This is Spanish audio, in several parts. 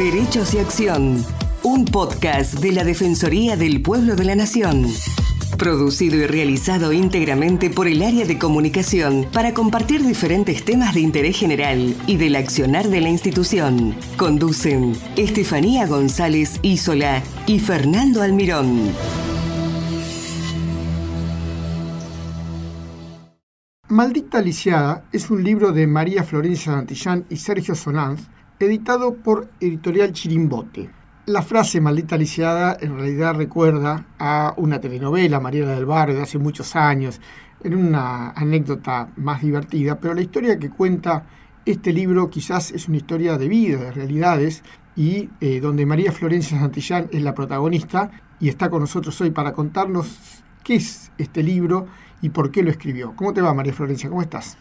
Derechos y Acción, un podcast de la Defensoría del Pueblo de la Nación. Producido y realizado íntegramente por el área de comunicación para compartir diferentes temas de interés general y del accionar de la institución. Conducen Estefanía González Isola y Fernando Almirón. Maldita Lisiada es un libro de María Florencia Santillán y Sergio Solanz, editado por Editorial Chirimbote. La frase maldita lisiada en realidad recuerda a una telenovela, Mariela del Barrio, de hace muchos años, en una anécdota más divertida, pero la historia que cuenta este libro quizás es una historia de vida, de realidades, y eh, donde María Florencia Santillán es la protagonista y está con nosotros hoy para contarnos qué es este libro y por qué lo escribió. ¿Cómo te va María Florencia? ¿Cómo estás?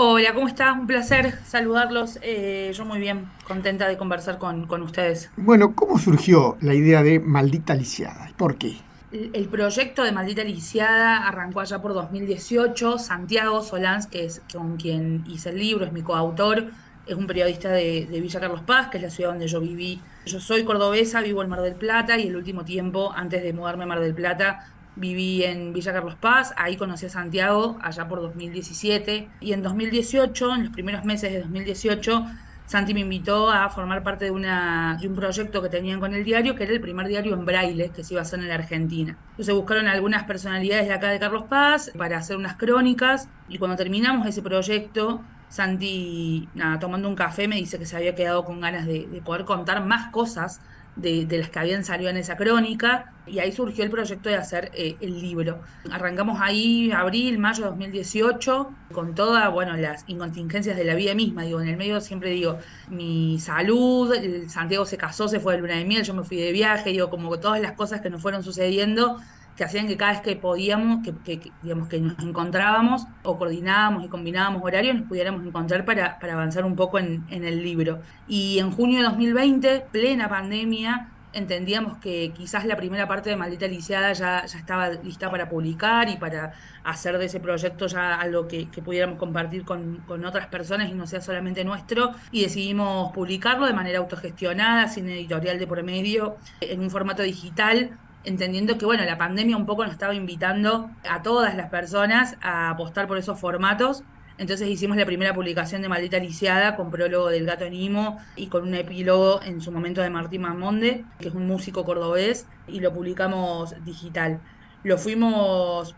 Hola, ¿cómo estás? Un placer saludarlos. Eh, yo muy bien, contenta de conversar con, ustedes. Bueno, ¿cómo surgió la idea de Maldita Lisiada? ¿Por qué? El, proyecto de Maldita Lisiada arrancó allá por 2018. Santiago Solans, que es con quien hice el libro, es mi coautor, es un periodista de, de, Villa Carlos Paz, que es la ciudad donde yo viví. Yo soy cordobesa, vivo en Mar del Plata y el último tiempo, antes de mudarme a Mar del Plata, viví en Villa Carlos Paz, ahí conocí a Santiago, allá por 2017, y en 2018, en los primeros meses de 2018, Santi me invitó a formar parte de, una, de un proyecto que tenían con el diario, que era el primer diario en braille que se iba a hacer en la Argentina. Entonces buscaron algunas personalidades de acá de Carlos Paz para hacer unas crónicas, y cuando terminamos ese proyecto, Santi, nada, tomando un café, me dice que se había quedado con ganas de, de poder contar más cosas de, las que habían salido en esa crónica, y ahí surgió el proyecto de hacer eh, el libro. Arrancamos ahí abril, mayo de 2018, con todas, bueno, las incontingencias de la vida misma, digo, en el medio siempre digo, mi salud, Santiago se casó, se fue de luna de miel, yo me fui de viaje, digo, como todas las cosas que nos fueron sucediendo, que hacían que cada vez que podíamos, que, digamos que nos encontrábamos o coordinábamos y combinábamos horarios, nos pudiéramos encontrar para, avanzar un poco en, el libro. Y en junio de 2020, plena pandemia, entendíamos que quizás la primera parte de Maldita Lisiada ya, ya estaba lista para publicar y para hacer de ese proyecto ya algo que, pudiéramos compartir con, con, otras personas y no sea solamente nuestro. Y decidimos publicarlo de manera autogestionada, sin editorial de por medio, en un formato digital entendiendo que bueno, la pandemia un poco nos estaba invitando a todas las personas a apostar por esos formatos. Entonces hicimos la primera publicación de Maldita Lisiada con prólogo del gato Nimo y con un epílogo en su momento de Martín Mamonde, que es un músico cordobés, y lo publicamos digital lo fuimos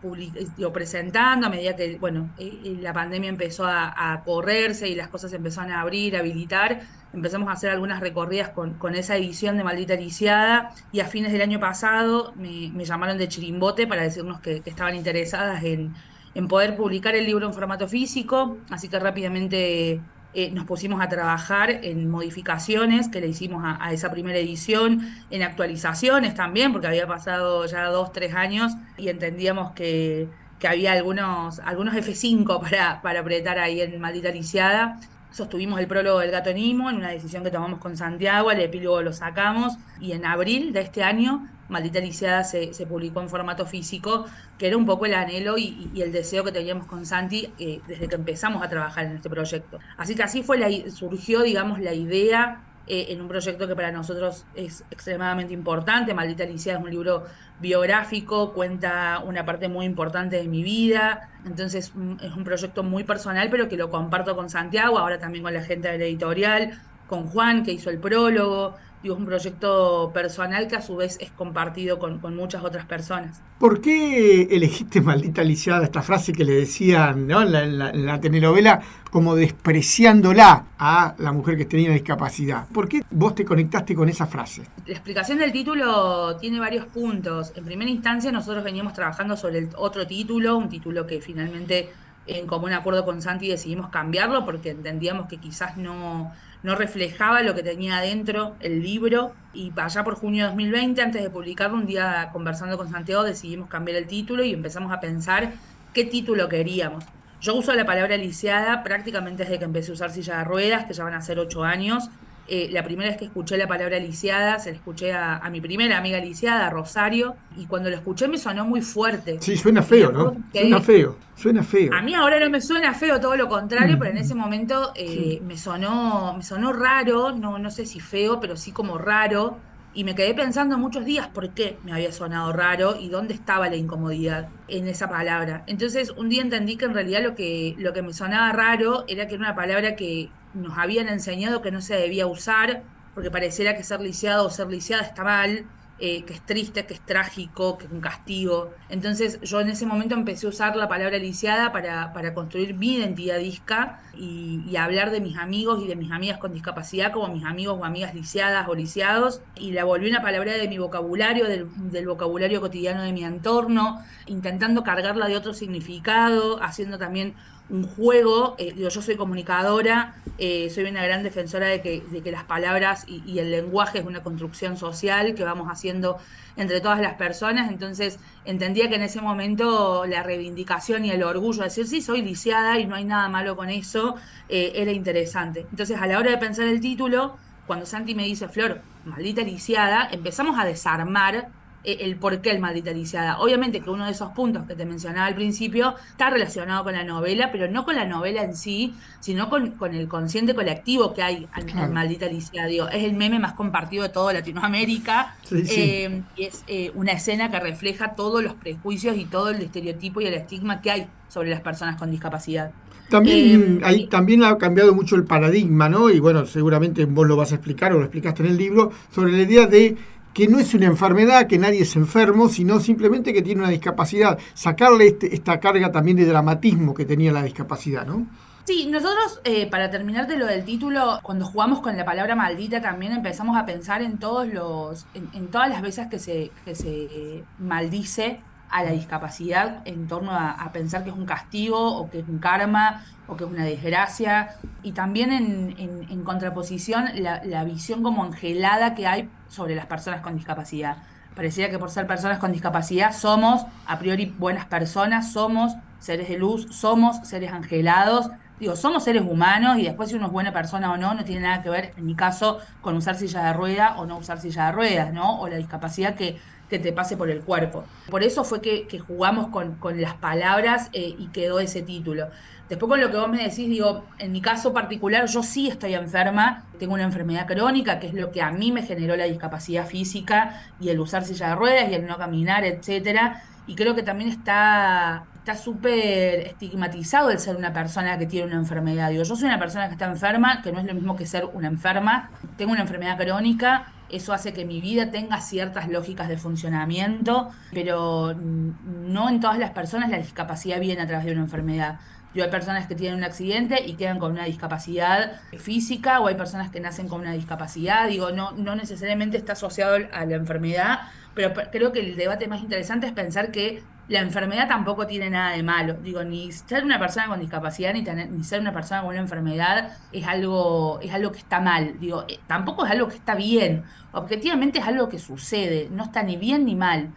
presentando a medida que bueno eh, eh, la pandemia empezó a, correrse y las cosas empezaron a abrir, a habilitar. Empezamos a hacer algunas recorridas con, esa edición de Maldita Lisiada y a fines del año pasado me, llamaron de Chirimbote para decirnos que, estaban interesadas en, en poder publicar el libro en formato físico, así que rápidamente eh, nos pusimos a trabajar en modificaciones que le hicimos a, esa primera edición, en actualizaciones también, porque había pasado ya dos, tres años y entendíamos que, había algunos, algunos F5 para, para apretar ahí en Maldita Lisiada. Sostuvimos el prólogo del gato Nimo en una decisión que tomamos con Santiago, el epílogo lo sacamos y en abril de este año Maldita Lisiada se, se, publicó en formato físico, que era un poco el anhelo y, el deseo que teníamos con Santi eh, desde que empezamos a trabajar en este proyecto. Así que así fue la, surgió, digamos, la idea eh, en un proyecto que para nosotros es extremadamente importante. Maldita Lisiada es un libro biográfico, cuenta una parte muy importante de mi vida, entonces mm, es un proyecto muy personal, pero que lo comparto con Santiago, ahora también con la gente de la editorial, con Juan, que hizo el prólogo, digo, es un proyecto personal que a su vez es compartido con, muchas otras personas. ¿Por qué elegiste maldita lisiada esta frase que le decían en, la, telenovela como despreciándola a la mujer que tenía discapacidad? ¿Por qué vos te conectaste con esa frase? La explicación del título tiene varios puntos. En primera instancia nosotros veníamos trabajando sobre el otro título, un título que finalmente en común acuerdo con Santi decidimos cambiarlo porque entendíamos que quizás no no reflejaba lo que tenía adentro el libro. Y allá por junio de 2020, antes de publicarlo, un día conversando con Santiago, decidimos cambiar el título y empezamos a pensar qué título queríamos. Yo uso la palabra lisiada prácticamente desde que empecé a usar silla de ruedas, que ya van a ser ocho años. Eh, la primera vez que escuché la palabra lisiada, se la escuché a, mi primera amiga lisiada, Rosario, y cuando la escuché me sonó muy fuerte. Sí, suena feo, ¿no? Suena feo, suena feo. A mí ahora no me suena feo, todo lo contrario, pero en ese momento eh, me, sonó, me sonó raro, no, no sé si feo, pero sí como raro y me quedé pensando muchos días por qué me había sonado raro y dónde estaba la incomodidad en esa palabra. Entonces un día entendí que en realidad lo que, lo que me sonaba raro era que era una palabra que nos habían enseñado que no se debía usar, porque pareciera que ser lisiado o ser lisiada está mal, eh, que es triste, que es trágico, que es un castigo. Entonces yo en ese momento empecé a usar la palabra lisiada para, para construir mi identidad disca y, hablar de mis amigos y de mis amigas con discapacidad como mis amigos o amigas lisiadas o lisiados. Y la volví una palabra de mi vocabulario, del vocabulario cotidiano de mi entorno, intentando cargarla de otro significado, haciendo también un juego, eh, yo soy comunicadora, eh, soy una gran defensora de que, de que las palabras y, el lenguaje es una construcción social que vamos haciendo entre todas las personas, entonces entendía que en ese momento la reivindicación y el orgullo de decir, sí, soy lisiada y no hay nada malo con eso, eh, era interesante. Entonces a la hora de pensar el título, cuando Santi me dice, Flor, maldita lisiada, empezamos a desarmar el por qué el maldita lisiada. Obviamente que uno de esos puntos que te mencionaba al principio está relacionado con la novela, pero no con la novela en sí, sino con, con el consciente colectivo que hay al, maldita lisiada. es el meme más compartido de toda Latinoamérica eh, y es eh, una escena que refleja todos los prejuicios y todo el estereotipo y el estigma que hay sobre las personas con discapacidad. También, ahí, también ha cambiado mucho el paradigma, ¿no? Y bueno, seguramente vos lo vas a explicar o lo explicaste en el libro, sobre la idea de que no es una enfermedad, que nadie es enfermo, sino simplemente que tiene una discapacidad. Sacarle este, esta carga también de dramatismo que tenía la discapacidad, ¿no? Sí, nosotros, eh, para terminar de lo del título, cuando jugamos con la palabra maldita, también empezamos a pensar en todos los, en, todas las veces que se, que se maldice a la discapacidad en torno a, pensar que es un castigo o que es un karma o que es una desgracia y también en, contraposición la, visión como angelada que hay sobre las personas con discapacidad. Parecía que por ser personas con discapacidad somos a priori buenas personas, somos seres de luz, somos seres angelados. Digo, somos seres humanos y después si uno es buena persona o no, no tiene nada que ver, en mi caso, con usar silla de rueda o no usar silla de ruedas, ¿no? O la discapacidad que que te pase por el cuerpo. Por eso fue que, jugamos con, las palabras eh, y quedó ese título. Después con lo que vos me decís, digo, en mi caso particular, yo sí estoy enferma, tengo una enfermedad crónica, que es lo que a mí me generó la discapacidad física y el usar silla de ruedas y el no caminar, etcétera. Y creo que también está está súper estigmatizado el ser una persona que tiene una enfermedad. Digo, yo soy una persona que está enferma, que no es lo mismo que ser una enferma. Tengo una enfermedad crónica eso hace que mi vida tenga ciertas lógicas de funcionamiento, pero no en todas las personas la discapacidad viene a través de una enfermedad. Yo hay personas que tienen un accidente y quedan con una discapacidad física o hay personas que nacen con una discapacidad. Digo, no, no necesariamente está asociado a la enfermedad, pero creo que el debate más interesante es pensar que la enfermedad tampoco tiene nada de malo. Digo, ni ser una persona con discapacidad ni, ni ser una persona con una enfermedad es algo, es algo que está mal. Digo, eh, tampoco es algo que está bien. Objetivamente es algo que sucede, no está ni bien ni mal.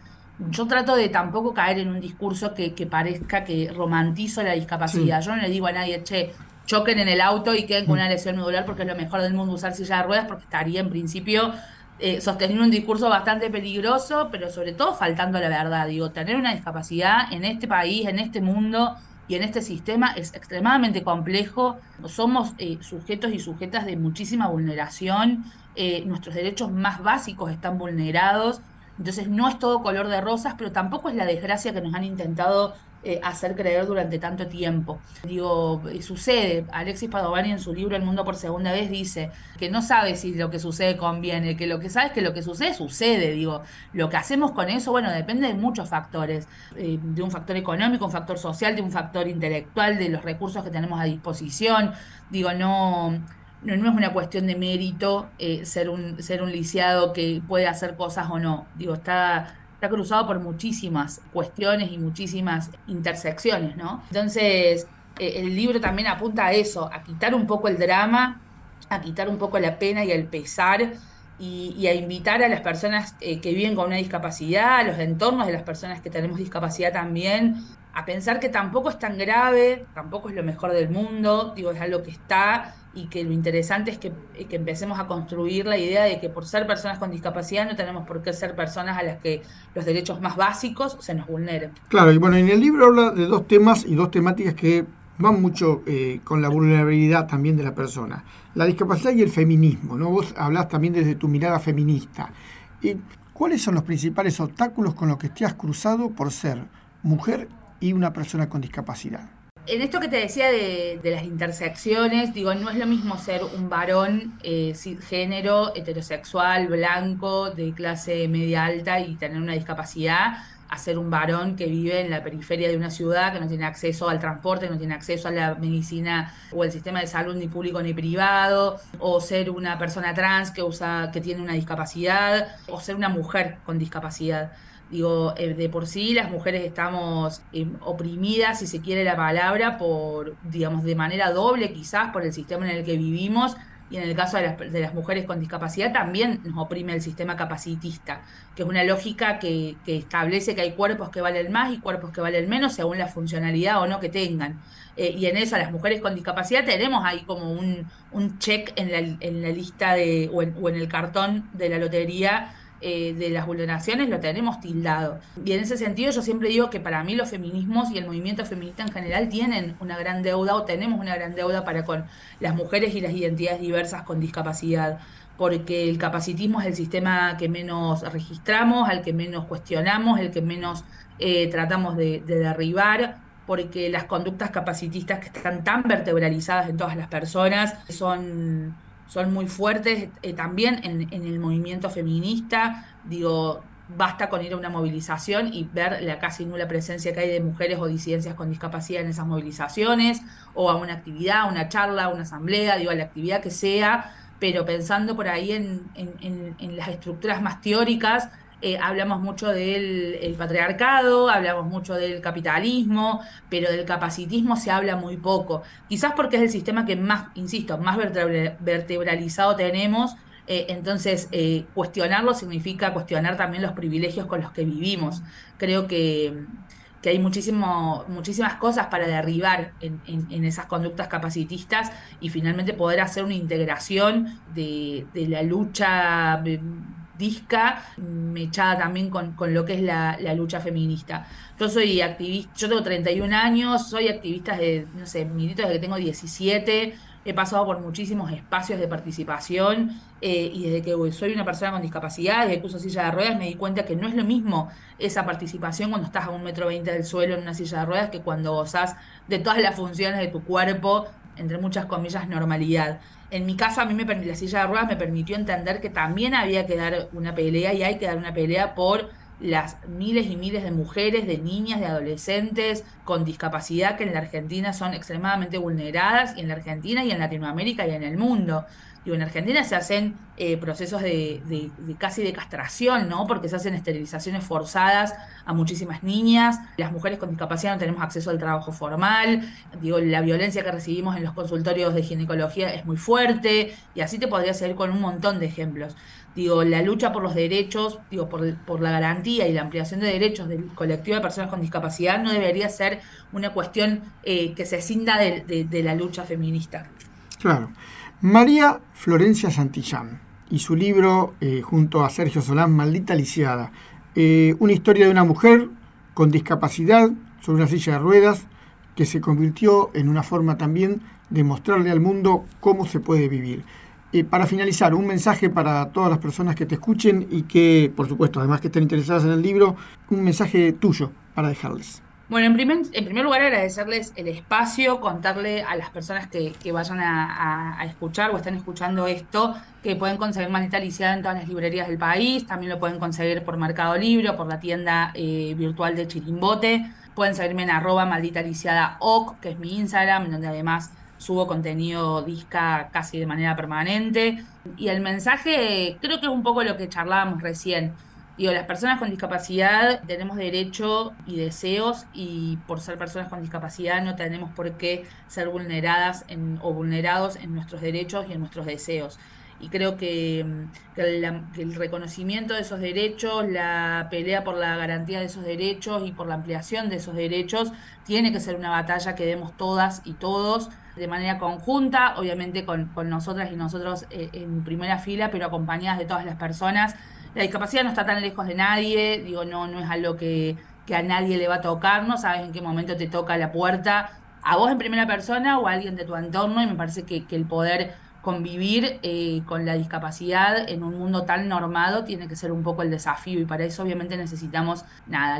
Yo trato de tampoco caer en un discurso que, parezca que romantizo la discapacidad. Yo no le digo a nadie, che, choquen en el auto y queden con una lesión medular porque es lo mejor del mundo usar silla de ruedas porque estaría en principio eh, sosteniendo un discurso bastante peligroso, pero sobre todo faltando a la verdad. Digo, tener una discapacidad en este país, en este mundo y en este sistema es extremadamente complejo. Somos eh, sujetos y sujetas de muchísima vulneración. Eh, nuestros derechos más básicos están vulnerados. Entonces no es todo color de rosas, pero tampoco es la desgracia que nos han intentado eh, hacer creer durante tanto tiempo. Digo, eh, sucede, Alexis Padovani en su libro El Mundo por Segunda Vez dice que no sabe si lo que sucede conviene, que lo que sabe es que lo que sucede sucede, digo, lo que hacemos con eso, bueno, depende de muchos factores, eh, de un factor económico, un factor social, de un factor intelectual, de los recursos que tenemos a disposición, digo, no... No, es una cuestión de mérito ser, un, ser un lisiado que puede hacer cosas o no. Digo, está está cruzado por muchísimas cuestiones y muchísimas intersecciones, ¿no? Entonces, eh, el libro también apunta a eso, a quitar un poco el drama, a quitar un poco la pena y el pesar y, a invitar a las personas eh, que viven con una discapacidad, a los entornos de las personas que tenemos discapacidad también, a pensar que tampoco es tan grave, tampoco es lo mejor del mundo, digo, es algo que está y que lo interesante es que, eh, que, empecemos a construir la idea de que por ser personas con discapacidad no tenemos por qué ser personas a las que los derechos más básicos se nos vulneren. Claro, y bueno, en el libro habla de dos temas y dos temáticas que van mucho eh, con la vulnerabilidad también de la persona. La discapacidad y el feminismo, ¿no? Vos hablás también desde tu mirada feminista. ¿Y ¿Cuáles son los principales obstáculos con los que te has cruzado por ser mujer y una persona con discapacidad? En esto que te decía de, las intersecciones, digo, no es lo mismo ser un varón eh, género, heterosexual, blanco, de clase media alta y tener una discapacidad, a ser un varón que vive en la periferia de una ciudad, que no tiene acceso al transporte, no tiene acceso a la medicina o el sistema de salud ni público ni privado, o ser una persona trans que usa, que tiene una discapacidad, o ser una mujer con discapacidad. Digo, eh, de por sí las mujeres estamos eh, oprimidas, si se quiere la palabra, por, digamos, de manera doble quizás por el sistema en el que vivimos, y en el caso de las, de las, mujeres con discapacidad también nos oprime el sistema capacitista, que es una lógica que, establece que hay cuerpos que valen más y cuerpos que valen menos según la funcionalidad o no que tengan. Eh, y en eso las mujeres con discapacidad tenemos ahí como un, un check en la, en la lista de, o en el cartón de la lotería eh, de las vulneraciones lo tenemos tildado. Y en ese sentido yo siempre digo que para mí los feminismos y el movimiento feminista en general tienen una gran deuda o tenemos una gran deuda para con las mujeres y las identidades diversas con discapacidad porque el capacitismo es el sistema que menos registramos, al que menos cuestionamos, el que menos eh, tratamos de, de derribar, porque las conductas capacitistas que están tan vertebralizadas en todas las personas son son muy fuertes eh, también en, el movimiento feminista. Digo, basta con ir a una movilización y ver la casi nula presencia que hay de mujeres o disidencias con discapacidad en esas movilizaciones, o a una actividad, una charla, una asamblea, digo, a la actividad que sea, pero pensando por ahí en, en las estructuras más teóricas eh, hablamos mucho del patriarcado, hablamos mucho del capitalismo, pero del capacitismo se habla muy poco. Quizás porque es el sistema que más, insisto, más vertebralizado tenemos. Eh, entonces, eh, cuestionarlo significa cuestionar también los privilegios con los que vivimos. Creo que, hay muchísimo, muchísimas cosas para derribar en, en, esas conductas capacitistas y finalmente poder hacer una integración de, de la lucha disca, mechada también con, lo que es la, lucha feminista. Yo soy activista, yo tengo 31 años, soy activista de, no sé, milito desde que tengo 17, he pasado por muchísimos espacios de participación eh, y desde que soy una persona con discapacidad, desde que uso silla de ruedas, me di cuenta que no es lo mismo esa participación cuando estás a un metro veinte del suelo en una silla de ruedas que cuando gozás de todas las funciones de tu cuerpo, entre muchas comillas, normalidad en mi caso a mí me la silla de ruedas me permitió entender que también había que dar una pelea y hay que dar una pelea por las miles y miles de mujeres, de niñas, de adolescentes con discapacidad que en la Argentina son extremadamente vulneradas y en la Argentina y en Latinoamérica y en el mundo. Digo, en Argentina se hacen eh, procesos de, casi de castración, ¿no? Porque se hacen esterilizaciones forzadas a muchísimas niñas. Las mujeres con discapacidad no tenemos acceso al trabajo formal. Digo, la violencia que recibimos en los consultorios de ginecología es muy fuerte. Y así te podría seguir con un montón de ejemplos. Digo, la lucha por los derechos, digo, por, por la garantía y la ampliación de derechos del colectivo de personas con discapacidad no debería ser una cuestión eh, que se cinda de, de la lucha feminista. Claro. María Florencia Santillán y su libro, eh, junto a Sergio Solán, Maldita Lisiada, eh, una historia de una mujer con discapacidad sobre una silla de ruedas que se convirtió en una forma también de mostrarle al mundo cómo se puede vivir. Eh, para finalizar, un mensaje para todas las personas que te escuchen y que, por supuesto, además que estén interesadas en el libro, un mensaje tuyo para dejarles. Bueno, en primer, en primer lugar agradecerles el espacio, contarle a las personas que, vayan a, escuchar o están escuchando esto, que pueden conseguir Maldita Lisiada en todas las librerías del país, también lo pueden conseguir por Mercado Libre, por la tienda eh, virtual de Chirimbote, pueden seguirme en arroba Maldita Lisiada OC, que es mi Instagram, donde además subo contenido disca casi de manera permanente. Y el mensaje creo que es un poco lo que charlábamos recién Digo, las personas con discapacidad tenemos derecho y deseos y por ser personas con discapacidad no tenemos por qué ser vulneradas o vulnerados en nuestros derechos y en nuestros deseos. y creo que, el reconocimiento de esos derechos, la pelea por la garantía de esos derechos y por la ampliación de esos derechos tiene que ser una batalla que demos todas y todos de manera conjunta, obviamente con, nosotras y nosotros eh, en primera fila, pero acompañadas de todas las personas. La discapacidad no está tan lejos de nadie, digo, no, no es algo que, que a nadie le va a tocar, no sabes en qué momento te toca la puerta, a vos en primera persona o a alguien de tu entorno, y me parece que, que el poder convivir eh, con la discapacidad en un mundo tan normado tiene que ser un poco el desafío y para eso obviamente necesitamos nada,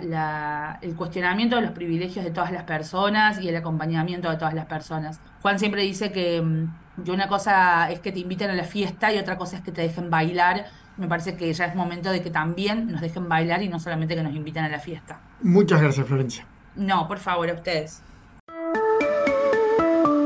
la, el cuestionamiento de los privilegios de todas las personas y el acompañamiento de todas las personas. Juan siempre dice que, mm, que una cosa es que te inviten a la fiesta y otra cosa es que te dejen bailar. Me parece que ya es momento de que también nos dejen bailar y no solamente que nos inviten a la fiesta. Muchas gracias, Florencia. No, por favor, a ustedes.